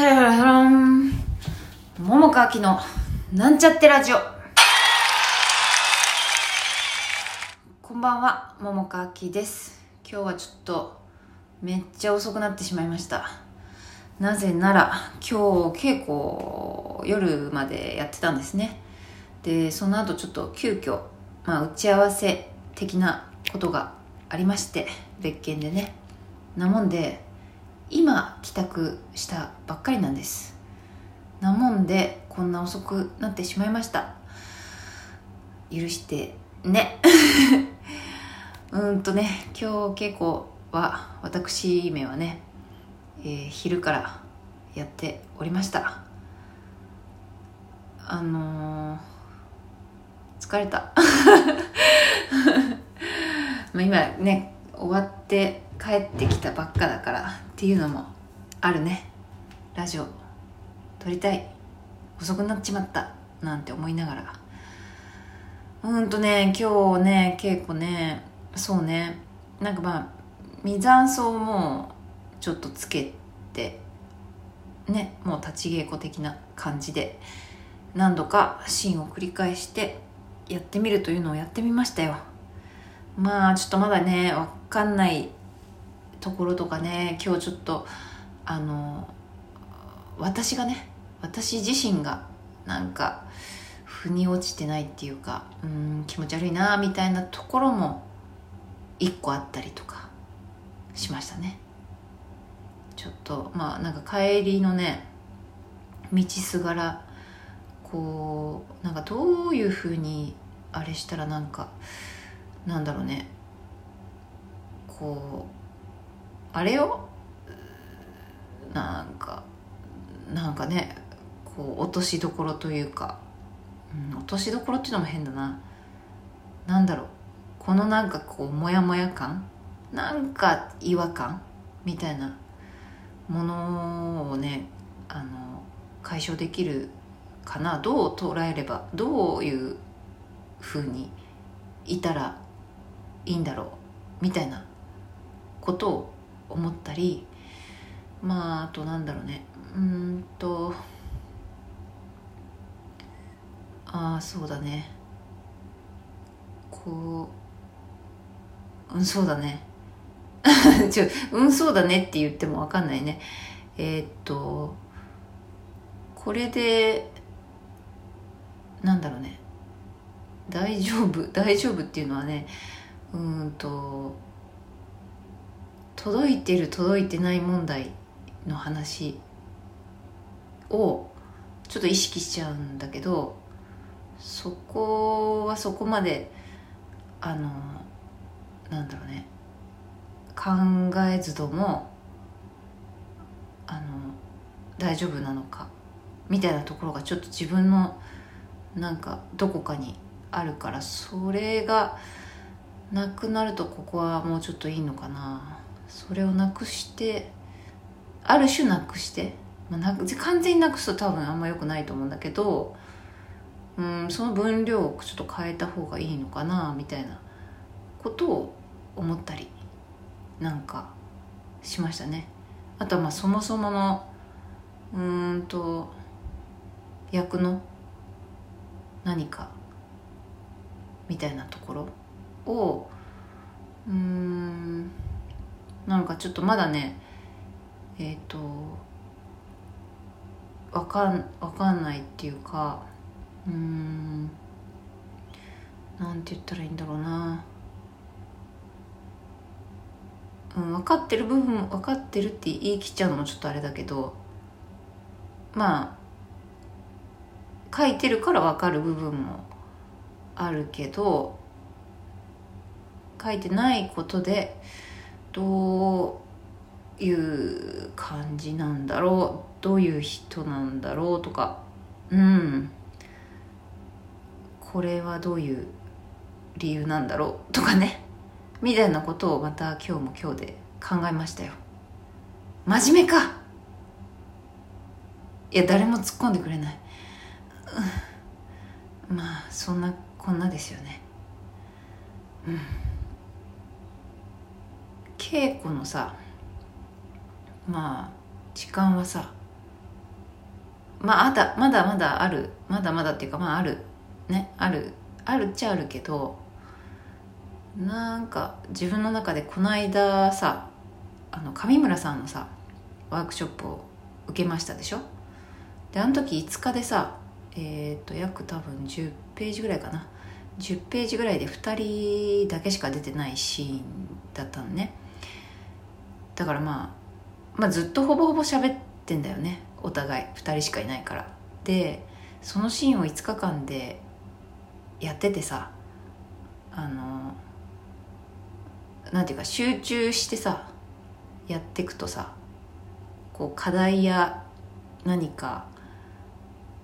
ヘラヘラヘラン。桃川きのなんちゃってラジオ。こんばんは、桃川きです。今日はちょっとめっちゃ遅くなってしまいました。なぜなら今日稽古夜までやってたんですね。で、その後ちょっと急遽、まあ打ち合わせ的なことがありまして、別件でね。なもんで、今帰宅したばっかりなんです。なもんでこんな遅くなってしまいました。許してね。うんとね今日稽古は私めはね、えー昼からやっておりました。あのー疲れた。まあ今ね終わって帰ってきたばっかだからっていうのもあるね。ラジオ。撮りたい。遅くなっちまった。なんて思いながら。うんとね今日ね稽古ね。そうね。なんかまあ未残奏もちょっとつけてねもう立ち稽古的な感じで何度かシーンを繰り返してやってみるというのをやってみましたよ。まあちょっとまだねわかんないところとかね今日ちょっとあの私がね私自身がなんか腑に落ちてないっていうかうん気持ち悪いなみたいなところも一個あったりとかしましたね。ちょっとまあなんか帰りのね道すがらこうなんかどういうふうにあれしたらなんかなんだろうねこうあれよなんかなんかねこう落としどころというか、うん、落としどころっていうのも変だな。なんだろう。このなんかこうモヤモヤ感？なんか違和感？みたいなものをねあの解消できるかな。どう捉えればどういうふうにいたらいいんだろう。みたいなことを思ったりまああとなんだろうね。うんとああそうだね。こううんそうだね。ちょうんそうだねって言っても分かんないね。えーっとこれでなんだろうね。大丈夫大丈夫っていうのはねうんと届いてる届いてない問題の話をちょっと意識しちゃうんだけどそこはそこまであのなんだろうね。考えずともあの大丈夫なのかみたいなところがちょっと自分のなんかどこかにあるからそれがなくなるとここはもうちょっといいのかな。それをなくしてある種なくして、まあ、な完全になくすと多分あんま良くないと思うんだけどうんその分量をちょっと変えた方がいいのかなみたいなことを思ったりなんかしましたね。あとはまあそもそものうんと役の何かみたいなところをうんなんかちょっとまだねえっ、とわかんわかんないっていうかうんなんて言ったらいいんだろうな。うん、分かってる部分分かってるって言い切っちゃうのもちょっとあれだけどまあ書いてるから分かる部分もあるけど書いてないことでどういう感じなんだろう？どういう人なんだろう？とか。うん。これはどういう理由なんだろう？とかね。みたいなことをまた今日も今日で考えましたよ。真面目か！いや誰も突っ込んでくれない、うん。まあそんなこんなですよね。うん。稽古のさまあ時間はさまああだまだまだあるまだまだっていうかまああるねあるあるっちゃあるけどなんか自分の中でこの間さあの上村さんのさワークショップを受けましたでしょ？であの時5日でさえっ、ー、と約多分10ページぐらいかな。10ページぐらいで2人だけしか出てないシーンだったのね。だからまあまあずっとほぼほぼ喋ってんだよね。お互い。2人しかいないから。でそのシーンを5日間でやっててさあのなんていうか集中してさやってくとさこう課題や何か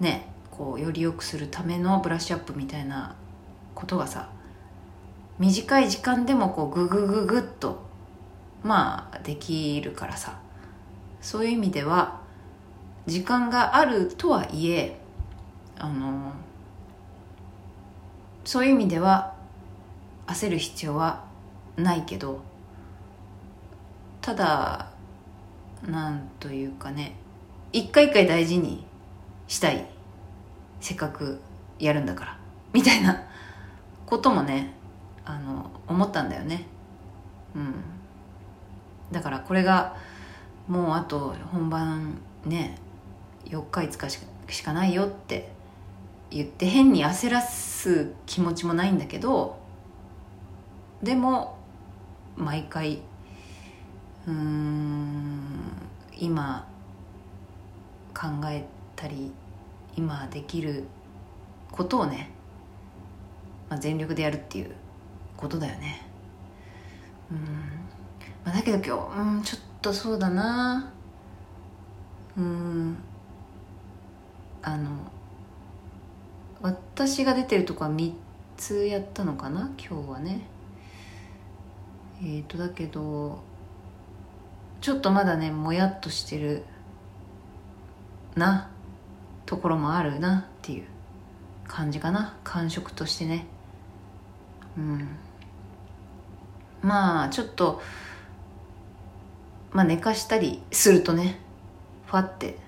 ねこうより良くするためのブラッシュアップみたいなことがさ短い時間でもこうググググッとまあできるからさ。そういう意味では時間があるとはいえあのそういう意味では焦る必要はないけどただなんというかね一回一回大事にしたい。せっかくやるんだから。みたいなこともねあの思ったんだよね。うん。だからこれがもうあと本番ね4日5日しかないよって言って変に焦らす気持ちもないんだけどでも毎回うん今考えたり今できることをね、まあ、全力でやるっていうことだよね。うん、まあ、だけど今日うんちょっとそうだな。うん。あの私が出てるとこは3つやったのかな？今日はね。えっ、ー、とだけどちょっとまだねもやっとしてるな。ところもあるな。っていう感じかな。感触としてね。うん。まあちょっとまあ寝かしたりするとねファって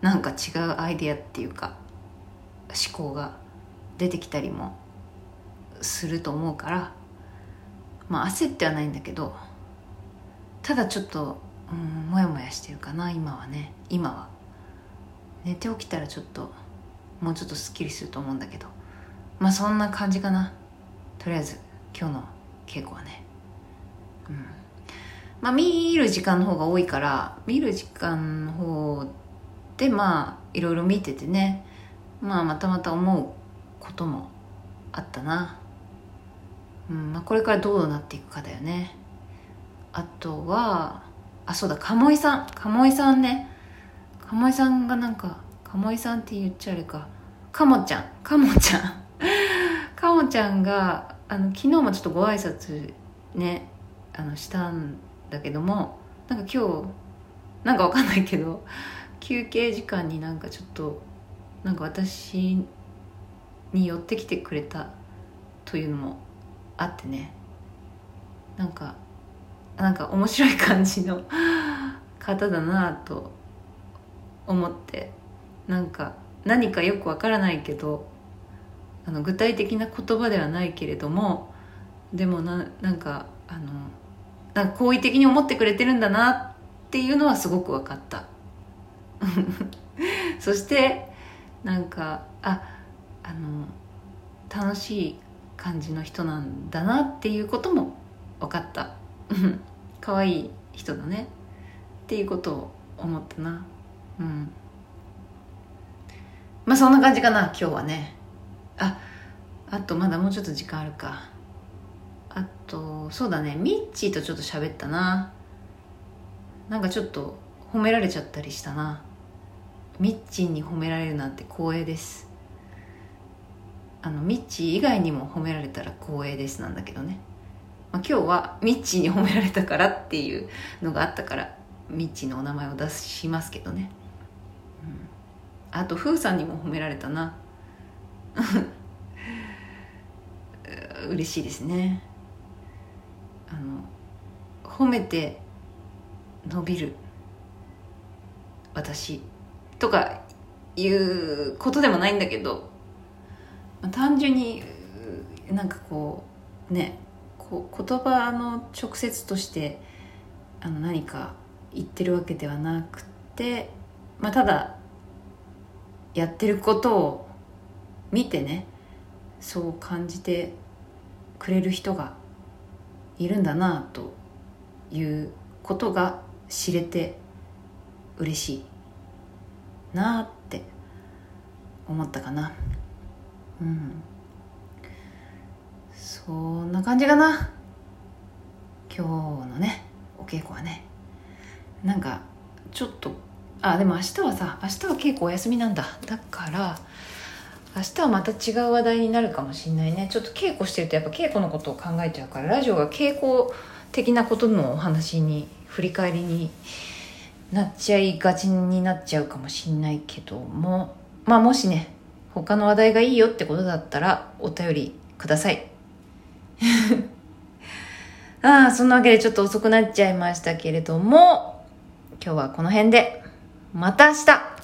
なんか違うアイデアっていうか思考が出てきたりもすると思うからまあ焦ってはないんだけどただちょっとうんモヤモヤしてるかな今はね。今は。寝て起きたらちょっともうちょっとすっきりすると思うんだけど。まあそんな感じかな。とりあえず今日の稽古はね。うん。まあ見る時間の方が多いから見る時間の方でまあいろいろ見ててね。まあまたまた思うこともあったな。うんまあこれからどうなっていくかだよね。あとはあそうだ鴨居さん。鴨居さんね。鴨居さんがなんか鴨居さんって言っちゃあれか。鴨ちゃん。鴨ちゃん。鴨ちゃんがあの昨日もちょっとご挨拶ねあのしたんだけどもなんか今日なんかわかんないけど 休憩時間になんかちょっとなんか私に寄ってきてくれたというのもあってね。なんかなんか面白い感じの 方だなと思ってなんか何かよくわからないけどあの具体的な言葉ではないけれどもでもななんかあのなんか好意的に思ってくれてるんだなっていうのはすごく分かった。そしてなんかああの楽しい感じの人なんだなっていうことも分かった。可愛いい人だね。っていうことを思ったな。うん。まあそんな感じかな今日はね。ああとまだもうちょっと時間あるか。あとそうだね。ミッチーとちょっと喋ったな。なんかちょっと褒められちゃったりしたな。ミッチーに褒められるなんて光栄です。あのミッチー以外にも褒められたら光栄ですなんだけどね、まあ、今日はミッチーに褒められたからっていうのがあったからミッチーのお名前を出しますけどね。うん。あとフーさんにも褒められたな。嬉しいですね。あの褒めて伸びる私とかいうことでもないんだけど、単純になんかこうねこう言葉の直接としてあの何か言ってるわけではなくて、まあ、ただやってることを見てねそう感じてくれる人がいるんだなということが知れて嬉しいなって思ったかな。うん。そんな感じかな。今日のねお稽古はね。なんかちょっとあでも明日はさ明日は稽古お休みなんだ。だから明日はまた違う話題になるかもしんないね。ちょっと稽古してるとやっぱ稽古のことを考えちゃうから。ラジオが稽古的なことのお話に振り返りになっちゃいがちになっちゃうかもしんないけども。まあもしね他の話題がいいよってことだったらお便りください。ああそんなわけでちょっと遅くなっちゃいましたけれども今日はこの辺で。また明日。